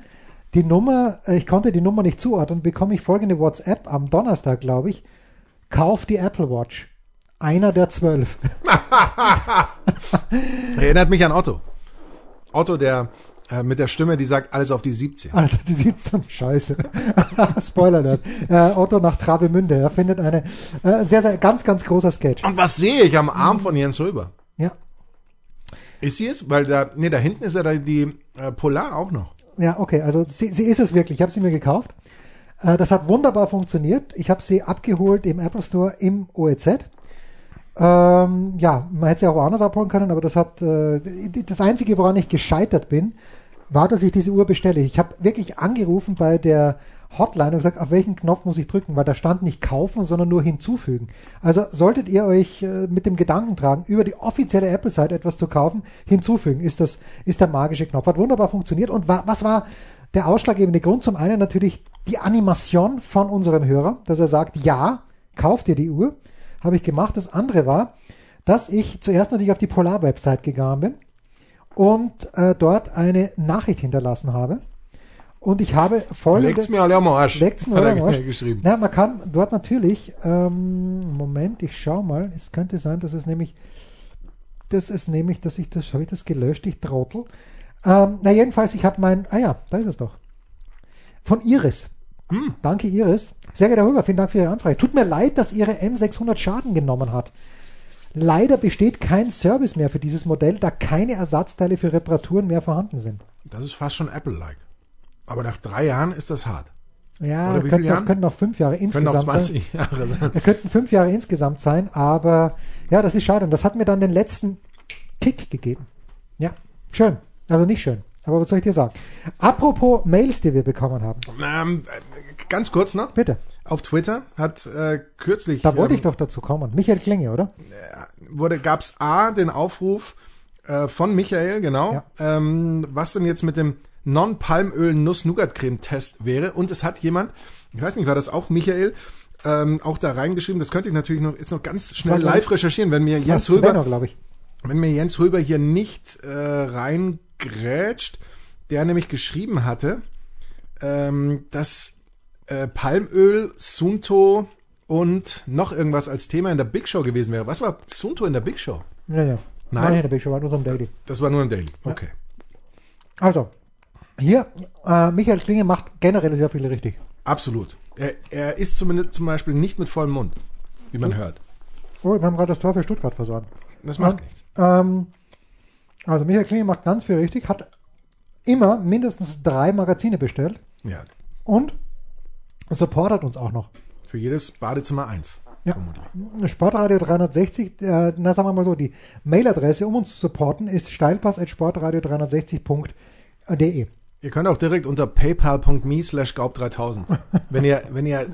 Speaker 1: die Nummer, äh, ich konnte die Nummer nicht zuordnen, bekomme ich folgende WhatsApp am Donnerstag, glaube ich. Kauf die Apple Watch. Einer der zwölf.
Speaker 3: Erinnert mich an Otto. Otto, der äh, mit der Stimme, die sagt alles auf die 17.
Speaker 1: Alter, die 17, scheiße. Spoiler nicht. Äh, Otto nach Travemünde, er findet eine äh, sehr, sehr ganz, ganz großer Sketch.
Speaker 3: Und was sehe ich am Arm von Jens Röber?
Speaker 1: Ja,
Speaker 3: Ist sie es? Weil da, nee, da hinten ist ja da die äh, Polar auch noch.
Speaker 1: ja, okay, also sie, sie ist es wirklich. Ich habe sie mir gekauft. Äh, das hat wunderbar funktioniert. Ich habe sie abgeholt im Apple Store im OEZ. Ähm, ja, man hätte sie auch woanders abholen können, aber das hat äh, das Einzige, woran ich gescheitert bin, war, dass ich diese Uhr bestelle. Ich habe wirklich angerufen bei der Hotline und gesagt, auf welchen Knopf muss ich drücken, weil da stand nicht kaufen, sondern nur hinzufügen. Also solltet ihr euch äh, mit dem Gedanken tragen, über die offizielle Apple-Seite etwas zu kaufen, hinzufügen, ist das ist der magische Knopf. Hat wunderbar funktioniert. Und wa was war der ausschlaggebende Grund? Zum einen natürlich die Animation von unserem Hörer, dass er sagt, ja, kauft dir die Uhr. Habe ich gemacht. Das andere war, dass ich zuerst natürlich auf die Polar-Website gegangen bin und äh, dort eine Nachricht hinterlassen habe. Und ich habe folgendes...
Speaker 3: Legt's mir alle am Arsch.
Speaker 1: Legt's mir alle am Arsch.
Speaker 3: geschrieben.
Speaker 1: Na, man kann dort natürlich, ähm, Moment, ich schau mal, es könnte sein, dass es nämlich, das ist nämlich, dass ich das, habe ich das gelöscht, ich Trottel. Ähm, na, jedenfalls, ich habe mein, ah ja, da ist es doch. Von Iris.
Speaker 3: Hm.
Speaker 1: Danke, Iris. Sehr geehrter Rüber, vielen Dank für Ihre Anfrage. Tut mir leid, dass Ihre M600 Schaden genommen hat. Leider besteht kein Service mehr für dieses Modell, da keine Ersatzteile für Reparaturen mehr vorhanden sind.
Speaker 3: Das ist fast schon Apple-like. Aber nach drei Jahren ist das hart.
Speaker 1: Ja,
Speaker 3: Oder
Speaker 1: könnten, noch, könnten noch fünf Jahre
Speaker 3: Können
Speaker 1: insgesamt
Speaker 3: auch
Speaker 1: sein.
Speaker 3: 20 Jahre sein.
Speaker 1: Wir könnten fünf Jahre insgesamt sein, aber ja, das ist schade. Und das hat mir dann den letzten Kick gegeben. Ja, schön. Also nicht schön. Aber was soll ich dir sagen? Apropos Mails, die wir bekommen haben.
Speaker 3: Ähm, äh, ganz kurz noch.
Speaker 1: Bitte.
Speaker 3: Auf Twitter hat äh, kürzlich
Speaker 1: Da wollte
Speaker 3: ähm,
Speaker 1: ich doch dazu kommen. Michael Klinge, oder?
Speaker 3: wurde gab's A den Aufruf äh, von Michael, genau,
Speaker 1: Ja.
Speaker 3: ähm, was denn jetzt mit dem Non-Palmöl Nuss-Nougat-Creme-Test wäre. Und es hat jemand, ich weiß nicht, war das auch Michael, ähm, auch da reingeschrieben. Das könnte ich natürlich noch jetzt noch ganz schnell live recherchieren, wenn mir Jens Röber
Speaker 1: ich.
Speaker 3: wenn mir Jens Röber hier nicht äh, reingrätscht, der nämlich geschrieben hatte, ähm, dass äh, Palmöl, Sunto und noch irgendwas als Thema in der Big Show gewesen wäre. Was war Sunto in der Big Show?
Speaker 1: Ja, ja.
Speaker 3: Nein.
Speaker 1: Nein, der Big Show war in unserem Daily.
Speaker 3: Das war nur im Daily. Okay.
Speaker 1: Also, hier, äh, Michael Klinge macht generell sehr viel richtig.
Speaker 3: Absolut. Er, er ist zumindest zum Beispiel nicht mit vollem Mund, wie man hört.
Speaker 1: Oh, wir haben gerade das Tor für Stuttgart versorgt.
Speaker 3: Das macht
Speaker 1: Ja.
Speaker 3: nichts.
Speaker 1: Ähm, also Michael Klinge macht ganz viel richtig, hat immer mindestens drei Magazine bestellt
Speaker 3: Ja.
Speaker 1: und supportet uns auch noch.
Speaker 3: Für jedes Badezimmer eins.
Speaker 1: Ja.
Speaker 3: Vermutlich.
Speaker 1: Sportradio 360, äh, na sagen wir mal so, die Mailadresse, um uns zu supporten, ist steilpass.sportradio360.de.
Speaker 3: Ihr könnt auch direkt unter paypal.me slash gaub3000, wenn ihr, wenn ihr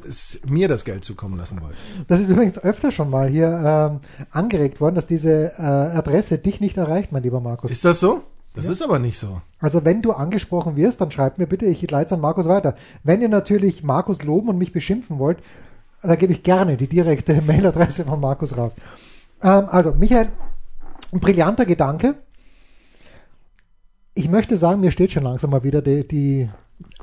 Speaker 3: mir das Geld zukommen lassen wollt.
Speaker 1: Das ist übrigens öfter schon mal hier ähm, angeregt worden, dass diese äh, Adresse dich nicht erreicht, mein lieber Markus.
Speaker 3: Ist das so? Das ist aber nicht so.
Speaker 1: Also wenn du angesprochen wirst, dann schreibt mir bitte, ich leite es an Markus weiter. Wenn ihr natürlich Markus loben und mich beschimpfen wollt, da gebe ich gerne die direkte Mailadresse von Markus raus. Ähm, also Michael, ein brillanter Gedanke. Ich möchte sagen, mir steht schon langsam mal wieder die, die,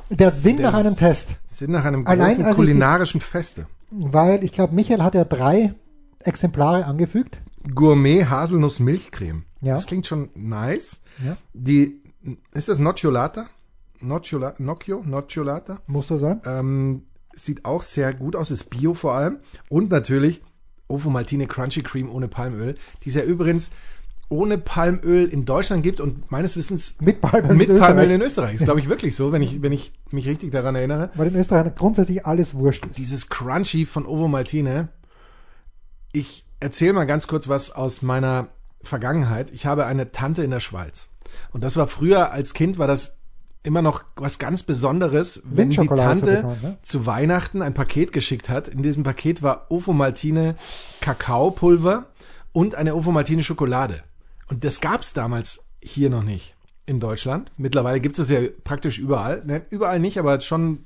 Speaker 1: der Sinn
Speaker 3: Der
Speaker 1: nach einem Test.
Speaker 3: Sind nach einem
Speaker 1: Allein,
Speaker 3: großen
Speaker 1: als ich die-
Speaker 3: kulinarischen Feste.
Speaker 1: Weil ich glaube, Michael hat ja drei Exemplare angefügt.
Speaker 3: Gourmet Haselnuss Milchcreme.
Speaker 1: Ja.
Speaker 3: Das klingt schon nice.
Speaker 1: Ja.
Speaker 3: Die, ist das Nocciolata? Nocciola, Nocchio? Nocciolata?
Speaker 1: Muss so sein.
Speaker 3: Ähm, sieht auch sehr gut aus, ist Bio vor allem. Und natürlich Ovo Maltine Crunchy Cream ohne Palmöl. Die ist ja übrigens ohne Palmöl in Deutschland gibt und meines Wissens
Speaker 1: Mit Palmöl
Speaker 3: mit
Speaker 1: in
Speaker 3: Palmöl
Speaker 1: Österreich.
Speaker 3: in Österreich. Ist glaube ich wirklich so, wenn ich, wenn ich mich richtig daran erinnere.
Speaker 1: Weil in Österreich grundsätzlich alles wurscht ist.
Speaker 3: Dieses Crunchy von Ovo Maltine. Ich erzähle mal ganz kurz was aus meiner Vergangenheit. Ich habe eine Tante in der Schweiz. Und das war früher als Kind war das immer noch was ganz Besonderes, wenn die Tante
Speaker 1: bekommen, ne?
Speaker 3: zu Weihnachten ein Paket geschickt hat. In diesem Paket war Ovomaltine Kakaopulver und eine Ovomaltine Schokolade. Und das gab's damals hier noch nicht in Deutschland. Mittlerweile gibt es ja praktisch überall. Ne, überall nicht, aber schon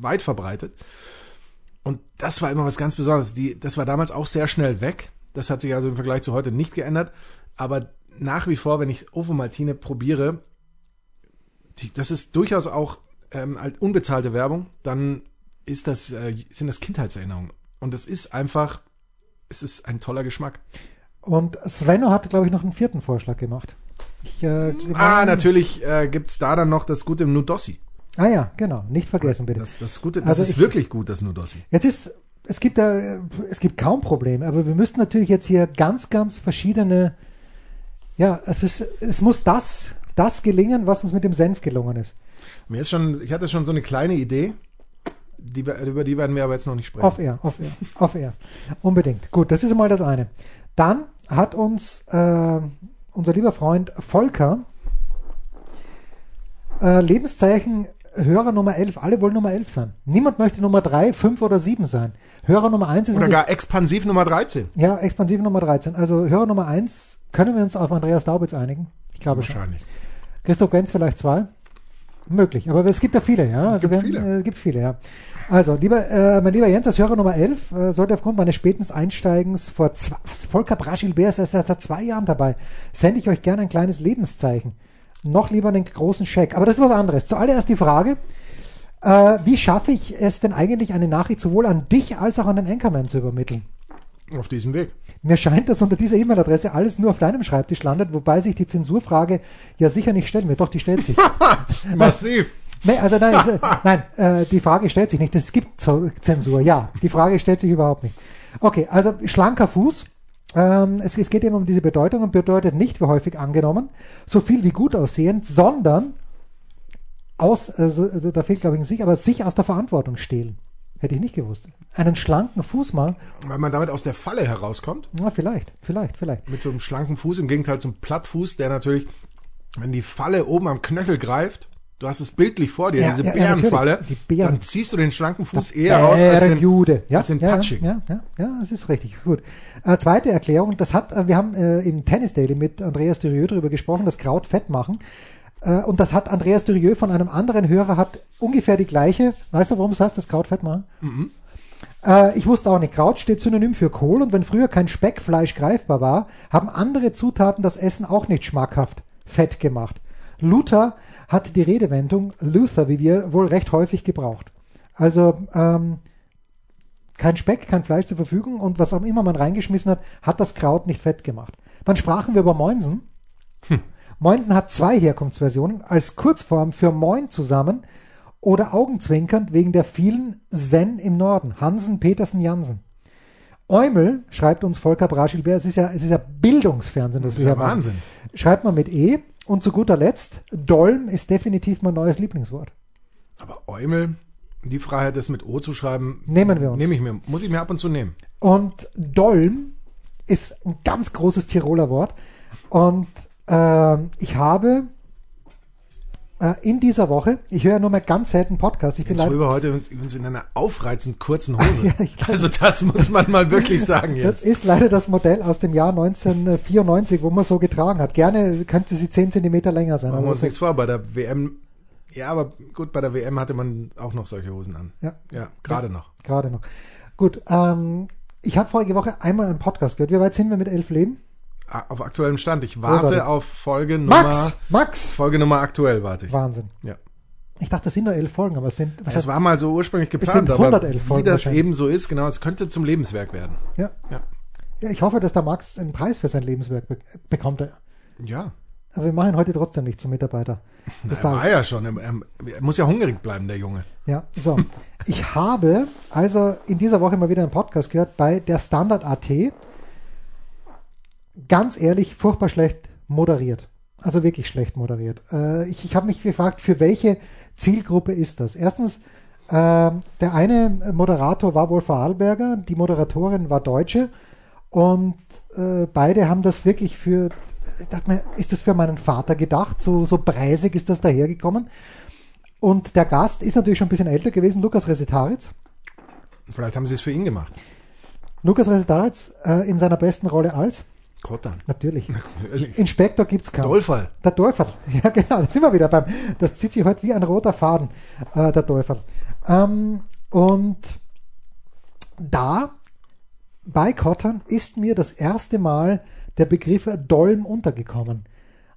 Speaker 3: weit verbreitet. Und das war immer was ganz Besonderes. Die, das war damals auch sehr schnell weg. Das hat sich also im Vergleich zu heute nicht geändert. Aber nach wie vor, wenn ich Ovomaltine probiere, die, das ist durchaus auch ähm, halt unbezahlte Werbung, dann ist das, äh, sind das Kindheitserinnerungen. Und es ist einfach, es ist ein toller Geschmack.
Speaker 1: Und Svenno hat, glaube ich, noch einen vierten Vorschlag gemacht. Ich, äh,
Speaker 3: Ah, natürlich äh, gibt's da dann noch das gute Nudossi.
Speaker 1: Ah ja, genau. Nicht vergessen, bitte.
Speaker 3: Das, das gute, das
Speaker 1: Also
Speaker 3: ist
Speaker 1: ich-
Speaker 3: wirklich gut, das Nudossi.
Speaker 1: Jetzt ist, es gibt da, es gibt kaum Probleme, aber wir müssten natürlich jetzt hier ganz, ganz verschiedene, ja, es ist, es muss das, das gelingen, was uns mit dem Senf gelungen ist.
Speaker 3: Mir ist schon, ich hatte schon so eine kleine Idee, die, über die werden wir aber jetzt noch nicht sprechen.
Speaker 1: Off air, off air, off air. Unbedingt. Gut, das ist mal das eine. Dann hat uns äh, unser lieber Freund Volker äh, Lebenszeichen Hörer Nummer 11. Alle wollen Nummer 11 sein. Niemand möchte Nummer 3, 5 oder 7 sein. Hörer Nummer 1 ist
Speaker 3: Oder gar expansiv Nummer 13.
Speaker 1: ja, expansiv Nummer 13. Also Hörer Nummer 1, können wir uns auf Andreas Daubitz einigen? Ich glaube schon.
Speaker 3: Wahrscheinlich.
Speaker 1: Christoph Genz vielleicht zwei? Möglich, aber es gibt ja viele, ja. Also
Speaker 3: Gibt
Speaker 1: wir,
Speaker 3: viele.
Speaker 1: Äh, gibt viele, ja. Also, lieber, äh, mein lieber Jens, als Hörer Nummer 11, äh, sollte aufgrund meines späten Einsteigens vor zwei, was, Volker Braschilbär ist erst seit zwei Jahren dabei, sende ich euch gerne ein kleines Lebenszeichen. Noch lieber einen großen Scheck. Aber das ist was anderes. Zuallererst die Frage, äh, wie schaffe ich es denn eigentlich, eine Nachricht sowohl an dich als auch an den Anchorman zu übermitteln?
Speaker 3: Auf diesem Weg.
Speaker 1: Mir scheint, dass unter dieser E-Mail-Adresse alles nur auf deinem Schreibtisch landet, wobei sich die Zensurfrage ja sicher nicht stellen wird. Doch, die stellt sich.
Speaker 3: Massiv.
Speaker 1: Nee, also nein, äh, nein äh, die Frage stellt sich nicht. Es gibt Zensur, ja. Die Frage stellt sich überhaupt nicht. Okay, also schlanker Fuß. Ähm, es, es geht eben um diese Bedeutung und bedeutet nicht, wie häufig angenommen, so viel wie gut aussehend, sondern aus, also, also da fehlt glaube ich ein sich, aber sich aus der Verantwortung stehlen. Hätte ich nicht gewusst. Einen schlanken Fuß mal,
Speaker 3: Weil man damit aus der Falle herauskommt.
Speaker 1: na, vielleicht, vielleicht, vielleicht.
Speaker 3: Mit so einem schlanken Fuß, im Gegenteil zum Plattfuß, der natürlich, wenn die Falle oben am Knöchel greift, du hast es bildlich vor dir,
Speaker 1: Ja,
Speaker 3: diese
Speaker 1: ja, ja,
Speaker 3: Bärenfalle,
Speaker 1: natürlich. Die Bären-
Speaker 3: dann ziehst du den schlanken Fuß eher raus als den,
Speaker 1: Jude. Ja,
Speaker 3: als den
Speaker 1: ja,
Speaker 3: Patschigen.
Speaker 1: ja, ja, ja, das ist richtig. Gut. Äh, zweite Erklärung, das hat, äh, wir haben äh, im Tennis Daily mit Andreas Dürieu darüber gesprochen, das Kraut fett machen. Äh, und das hat Andreas Dürieu von einem anderen Hörer, hat ungefähr die gleiche, weißt du, warum es heißt, das Kraut fett machen? Äh, ich wusste auch nicht, Kraut steht synonym für Kohl und wenn früher kein Speckfleisch greifbar war, haben andere Zutaten das Essen auch nicht schmackhaft fett gemacht. Luther hat die Redewendung Luther, wie wir, wohl recht häufig gebraucht. Also ähm, kein Speck, kein Fleisch zur Verfügung und was auch immer man reingeschmissen hat, hat das Kraut nicht fett gemacht. Dann sprachen wir über Moinsen. Moinsen hat zwei Herkunftsversionen, als Kurzform für Moin zusammen oder augenzwinkernd wegen der vielen Sen im Norden. Hansen, Petersen, Jansen. Eumel, schreibt uns Volker Braschilbär, es ist ja, es ist ja Bildungsfernsehen, das,
Speaker 3: Das ist
Speaker 1: wir
Speaker 3: ja
Speaker 1: hier machen.
Speaker 3: Wahnsinn.
Speaker 1: Schreibt man mit E. Und zu guter Letzt, Dolm ist definitiv mein neues Lieblingswort.
Speaker 3: Aber Eumel, die Freiheit, das mit O zu schreiben,
Speaker 1: Nehmen wir uns.
Speaker 3: Nehme ich mir, muss ich mir ab und zu nehmen.
Speaker 1: Und Dolm ist ein ganz großes Tiroler Wort. Und ähm, ich habe äh, in dieser Woche, ich höre ja nur mal ganz selten Podcasts, ich bin
Speaker 3: Jetzt
Speaker 1: leider,
Speaker 3: heute uns in einer aufreizend kurzen Hose.
Speaker 1: Ja,
Speaker 3: also das muss man mal wirklich sagen
Speaker 1: das
Speaker 3: jetzt.
Speaker 1: ist leider das Modell aus dem Jahr 1994, wo man so getragen hat. Gerne könnte sie 10 Zentimeter länger sein.
Speaker 3: Machen wir uns nichts vor, bei der WM, ja, aber gut, bei der WM hatte man auch noch solche Hosen an.
Speaker 1: Ja,
Speaker 3: Ja, gerade noch.
Speaker 1: gerade noch. Gut, ähm, ich habe vorige Woche einmal einen Podcast gehört. Wie weit sind wir mit elf Leben?
Speaker 3: Auf aktuellem Stand. Ich warte
Speaker 1: Großartig.
Speaker 3: auf Folge Nummer,
Speaker 1: Max! Max!
Speaker 3: Folge Nummer aktuell warte ich.
Speaker 1: Wahnsinn.
Speaker 3: Ja.
Speaker 1: Ich dachte, das sind nur elf Folgen, aber es sind
Speaker 3: Es war mal so ursprünglich
Speaker 1: sind
Speaker 3: geplant, aber
Speaker 1: 111
Speaker 3: wie das eben so ist, genau, es könnte zum Lebenswerk werden.
Speaker 1: ja.
Speaker 3: Ja.
Speaker 1: ja, ich hoffe, dass der Max einen Preis für sein Lebenswerk be bekommt.
Speaker 3: Ja.
Speaker 1: Aber wir machen ihn heute trotzdem nicht zum Mitarbeiter des
Speaker 3: Er
Speaker 1: Tages.
Speaker 3: war ja schon. Er, er muss ja hungrig bleiben, der Junge.
Speaker 1: Ja, so. Ich habe also in dieser Woche mal wieder einen Podcast gehört bei der Standard AT. Ganz ehrlich, furchtbar schlecht moderiert. Also wirklich schlecht moderiert. Äh, ich ich habe mich gefragt, für welche Zielgruppe ist das? Erstens, äh, der eine Moderator war wohl Vorarlberger, die Moderatorin war Deutsche und äh, beide haben das wirklich für, ich dachte mir, ist das für meinen Vater gedacht? So, so preisig ist das dahergekommen. Und der Gast ist natürlich schon ein bisschen älter gewesen, Lukas Resetaritz.
Speaker 3: Vielleicht haben sie es für ihn gemacht.
Speaker 1: Lukas Resetaritz äh, in seiner besten Rolle als
Speaker 3: Kottan.
Speaker 1: Natürlich.
Speaker 3: Natürlich.
Speaker 1: Inspektor gibt's kaum.
Speaker 3: Dolfall.
Speaker 1: Der Teufel. Ja, genau. Da sind wir wieder beim. Das zieht sich heute wie ein roter Faden, äh, der Teufel. Ähm, und da bei Kottern ist mir das erste Mal der Begriff Dolm untergekommen.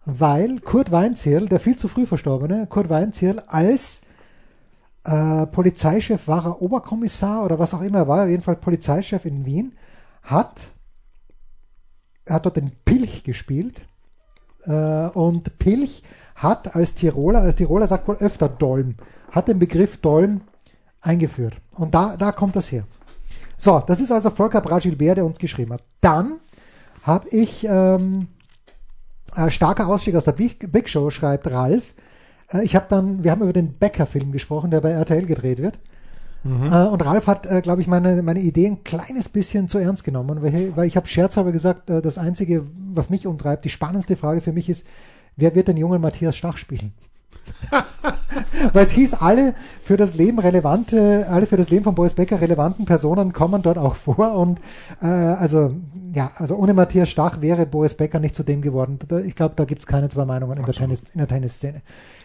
Speaker 1: Weil Kurt Weinzierl, der viel zu früh verstorbene, Kurt Weinzierl als äh, Polizeichef war er Oberkommissar oder was auch immer er war, auf jeden Fall Polizeichef in Wien, hat hat dort den Pilch gespielt. Äh, und Pilch hat als Tiroler, als Tiroler sagt wohl öfter Dolm, hat den Begriff Dolm eingeführt. Und da, da kommt das her. So, das ist also Volker Bragilbert, der uns geschrieben hat. Dann habe ich ähm, äh, starker Ausstieg aus der Big, Big Show, schreibt Ralf. Äh, ich habe dann, wir haben über den Becker-Film gesprochen, der bei RTL gedreht wird.
Speaker 3: Mhm.
Speaker 1: Äh, und Ralf hat, äh, glaube ich, meine, meine Idee ein kleines bisschen zu ernst genommen, weil, weil ich habe scherzhalber gesagt, äh, das Einzige, was mich umtreibt, die spannendste Frage für mich ist, wer wird den jungen Matthias Stach spielen? Weil es hieß, alle für das Leben relevante, alle für das Leben von Boris Becker relevanten Personen kommen dort auch vor. Und äh, also ja, also ohne Matthias Stach wäre Boris Becker nicht zu dem geworden. Ich glaube, da gibt es keine zwei Meinungen in der, Tennis, in der Tennisszene.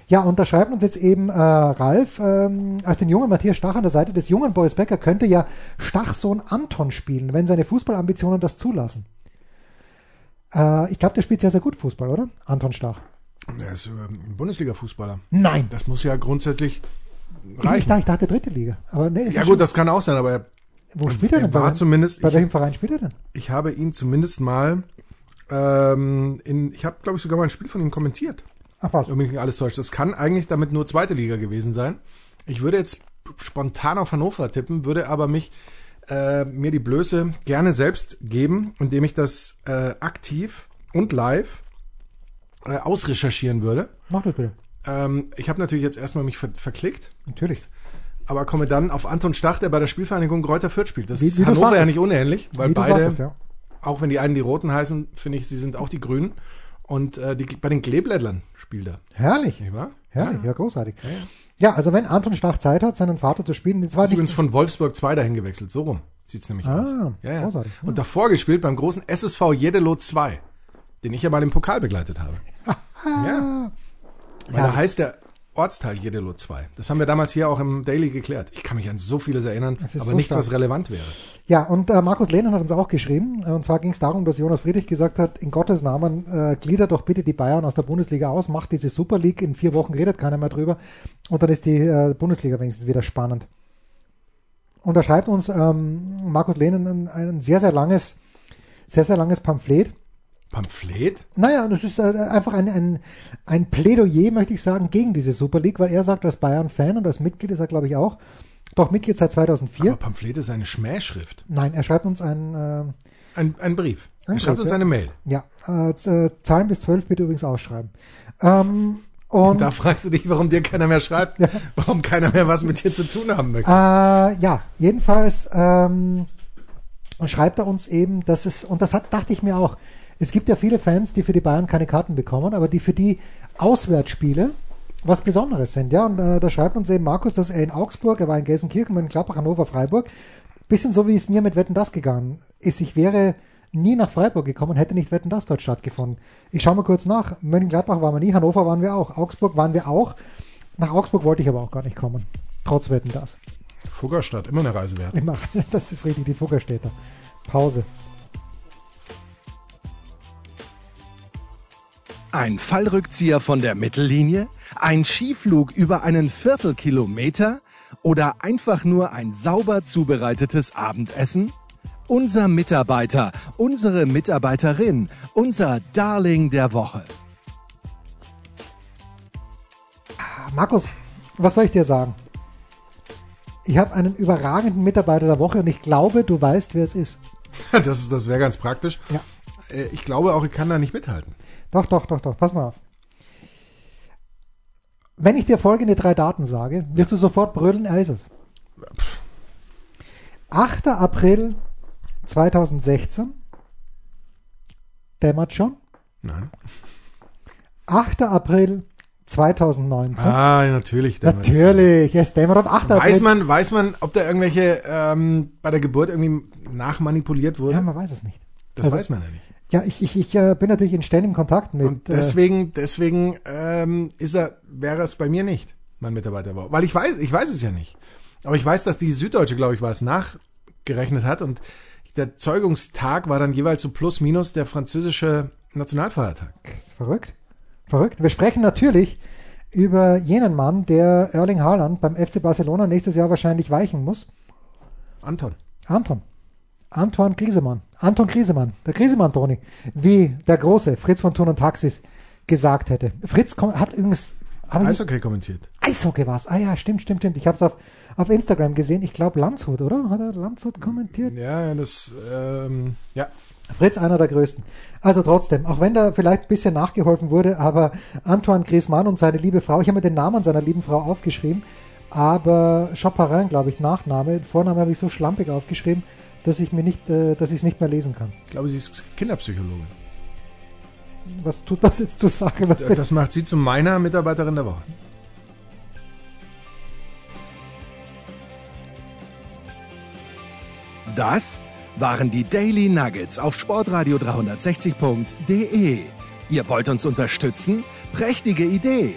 Speaker 1: Ja, und da schreibt uns jetzt eben äh, Ralf, ähm, als den jungen Matthias Stach an der Seite des jungen Boris Becker könnte ja Stachsohn Anton spielen, wenn seine Fußballambitionen das zulassen. Äh, ich glaube, der spielt sehr, sehr gut Fußball, oder? Anton Stach.
Speaker 3: Er ist ähm, Bundesliga-Fußballer.
Speaker 1: Nein.
Speaker 3: Das muss ja grundsätzlich
Speaker 1: Ich,
Speaker 3: reichen.
Speaker 1: dachte, ich dachte dritte Liga. Aber nee,
Speaker 3: Ja
Speaker 1: schon-
Speaker 3: gut, das kann auch sein, aber er,
Speaker 1: Wo spielt er denn?
Speaker 3: war
Speaker 1: bei,
Speaker 3: zumindest,
Speaker 1: bei
Speaker 3: ich,
Speaker 1: welchem Verein spielt er denn?
Speaker 3: ich habe ihn zumindest mal ähm, in, ich habe glaube ich sogar mal ein Spiel von ihm kommentiert.
Speaker 1: Ach was.
Speaker 3: Mich nicht alles täuscht. Das kann eigentlich damit nur zweite Liga gewesen sein. Ich würde jetzt spontan auf Hannover tippen, würde aber mich äh, mir die Blöße gerne selbst geben, indem ich das äh, aktiv und live äh, ausrecherchieren würde.
Speaker 1: Mach das bitte.
Speaker 3: Ähm, ich habe natürlich jetzt erstmal mich ver verklickt,
Speaker 1: Natürlich.
Speaker 3: aber komme dann auf Anton Stach, der bei der Spielvereinigung Greuther Fürth spielt. Das
Speaker 1: Wie-
Speaker 3: ist
Speaker 1: wie du
Speaker 3: Hannover ja nicht unähnlich, weil beide,
Speaker 1: sagtest, ja.
Speaker 3: auch wenn die einen die Roten heißen, finde ich, sie sind auch die Grünen. Und äh, die, bei den Kleeblättlern spielt er,
Speaker 1: Herrlich.
Speaker 3: nicht wahr?
Speaker 1: Herrlich, ja, großartig. Ja, also wenn Anton Stach Zeit hat, seinen Vater zu spielen, das war
Speaker 3: Ist übrigens von Wolfsburg 2 dahin gewechselt. So rum sieht's nämlich
Speaker 1: Ah,
Speaker 3: aus. Ja, ja.
Speaker 1: großartig.
Speaker 3: Und davor gespielt beim großen SSV Jedelo 2, den ich ja mal im Pokal begleitet habe. ja. Weil
Speaker 1: Ja.
Speaker 3: da heißt der Ortsteil Jedelo 2. Das haben wir damals hier auch im Daily geklärt. Ich kann mich an so vieles erinnern, aber
Speaker 1: so
Speaker 3: nichts,
Speaker 1: stark.
Speaker 3: was relevant wäre.
Speaker 1: Ja, und äh, Markus Lehnen hat uns auch geschrieben. Äh, Und zwar ging es darum, dass Jonas Friedrich gesagt hat, in Gottes Namen, äh, gliedert doch bitte die Bayern aus der Bundesliga aus, macht diese Super League, in vier Wochen redet keiner mehr drüber. Und dann ist die äh, Bundesliga wenigstens wieder spannend. Und da schreibt uns ähm, Markus Lehnen ein, ein sehr, sehr langes, sehr, sehr langes Pamphlet.
Speaker 3: Pamphlet?
Speaker 1: Naja, das ist äh, einfach ein, ein, ein Plädoyer, möchte ich sagen, gegen diese Super League, weil er sagt, als Bayern-Fan und als Mitglied ist er, glaube ich, auch, doch Mitglied seit 2004.
Speaker 3: Aber Pamphlet ist eine Schmähschrift.
Speaker 1: Nein, er schreibt uns ein, äh,
Speaker 3: Ein, ein Brief.
Speaker 1: Ein
Speaker 3: er schreibt
Speaker 1: Brief,
Speaker 3: uns
Speaker 1: ja.
Speaker 3: eine Mail.
Speaker 1: ja, äh, äh, Zahlen bis 12 bitte übrigens ausschreiben. Ähm, und
Speaker 3: Da fragst du dich, warum dir keiner mehr schreibt, warum keiner mehr was mit dir zu tun haben möchte.
Speaker 1: äh, ja, jedenfalls ähm, schreibt er uns eben, dass es, und das hat, dachte ich mir auch, es gibt ja viele Fans, die für die Bayern keine Karten bekommen, aber die für die Auswärtsspiele was Besonderes sind. Ja, und äh, da schreibt uns eben Markus, dass er in Augsburg, er war in Gelsenkirchen, Mönchengladbach, Hannover, Freiburg, bisschen so wie es mir mit Wetten das gegangen ist. Ich wäre nie nach Freiburg gekommen, hätte nicht Wetten das dort stattgefunden. Ich schaue mal kurz nach. Mönchengladbach waren wir nie, Hannover waren wir auch, Augsburg waren wir auch. Nach Augsburg wollte ich aber auch gar nicht kommen. Trotz Wetten das.
Speaker 3: Fuggerstadt, immer eine Reise wert.
Speaker 1: Immer. Das ist richtig, die Fuggerstädter. Pause.
Speaker 2: Ein Fallrückzieher von der Mittellinie? Ein Skiflug über einen Viertelkilometer? Oder einfach nur ein sauber zubereitetes Abendessen? Unser Mitarbeiter, unsere Mitarbeiterin, unser Darling der Woche.
Speaker 1: Markus, was soll ich dir sagen? Ich habe einen überragenden Mitarbeiter der Woche und ich glaube, du weißt, wer es ist.
Speaker 3: Das, das wäre ganz praktisch.
Speaker 1: Ja.
Speaker 3: Äh, ich glaube auch, ich kann da nicht mithalten.
Speaker 1: Doch, doch, doch, doch. Pass mal auf. Wenn ich dir folgende drei Daten sage, wirst du sofort brüllen, er ist es. 8. April 2016. Dämmert schon.
Speaker 3: Nein.
Speaker 1: 8. April 2019.
Speaker 3: Ah, natürlich.
Speaker 1: Natürlich, es dämmert. Und 8.
Speaker 3: Weiß
Speaker 1: April.
Speaker 3: man, weiß man, ob da irgendwelche ähm, bei der Geburt irgendwie nachmanipuliert wurde?
Speaker 1: Ja, man weiß es nicht.
Speaker 3: das
Speaker 1: also-
Speaker 3: weiß man ja nicht.
Speaker 1: Ja, ich, ich, ich äh, bin natürlich in ständigem Kontakt mit.
Speaker 3: Und deswegen, deswegen ähm, ist er, wäre es bei mir nicht, mein Mitarbeiter war. Weil ich weiß, ich weiß es ja nicht. Aber ich weiß, dass die Süddeutsche, glaube ich, war es, nachgerechnet hat und der Zeugungstag war dann jeweils so plus minus der französische Nationalfeiertag.
Speaker 1: äh, das ist verrückt. Verrückt. Wir sprechen natürlich über jenen Mann, der Erling Haaland beim FC Barcelona nächstes Jahr wahrscheinlich weichen muss.
Speaker 3: Anton.
Speaker 1: Anton. Anton Griesemann. Anton Griesemann. Der Griesemann, Toni. Wie der große Fritz von Thun und Taxis gesagt hätte. Fritz hat übrigens.
Speaker 3: Eishockey kommentiert.
Speaker 1: Eishockey war's. Ah ja, stimmt, stimmt, stimmt. Ich habe es auf, auf Instagram gesehen. Ich glaube Landshut, oder? Hat er Landshut kommentiert?
Speaker 3: Ja, das, ähm, ja.
Speaker 1: Fritz einer der größten. Also trotzdem, auch wenn da vielleicht ein bisschen nachgeholfen wurde, aber Antoine Griezmann und seine liebe Frau, ich habe mir den Namen seiner lieben Frau aufgeschrieben, aber Chaperin, glaube ich, Nachname, Vorname habe ich so schlampig aufgeschrieben, dass ich mir nicht, äh, dass ich es nicht mehr lesen kann.
Speaker 3: Ich glaube, sie ist Kinderpsychologin.
Speaker 1: Was tut das jetzt zur Sache? Was denn?
Speaker 3: Das macht sie zu meiner Mitarbeiterin der Woche.
Speaker 2: Das waren die Daily Nuggets auf Sportradio 360.de. Ihr wollt uns unterstützen? Prächtige Idee!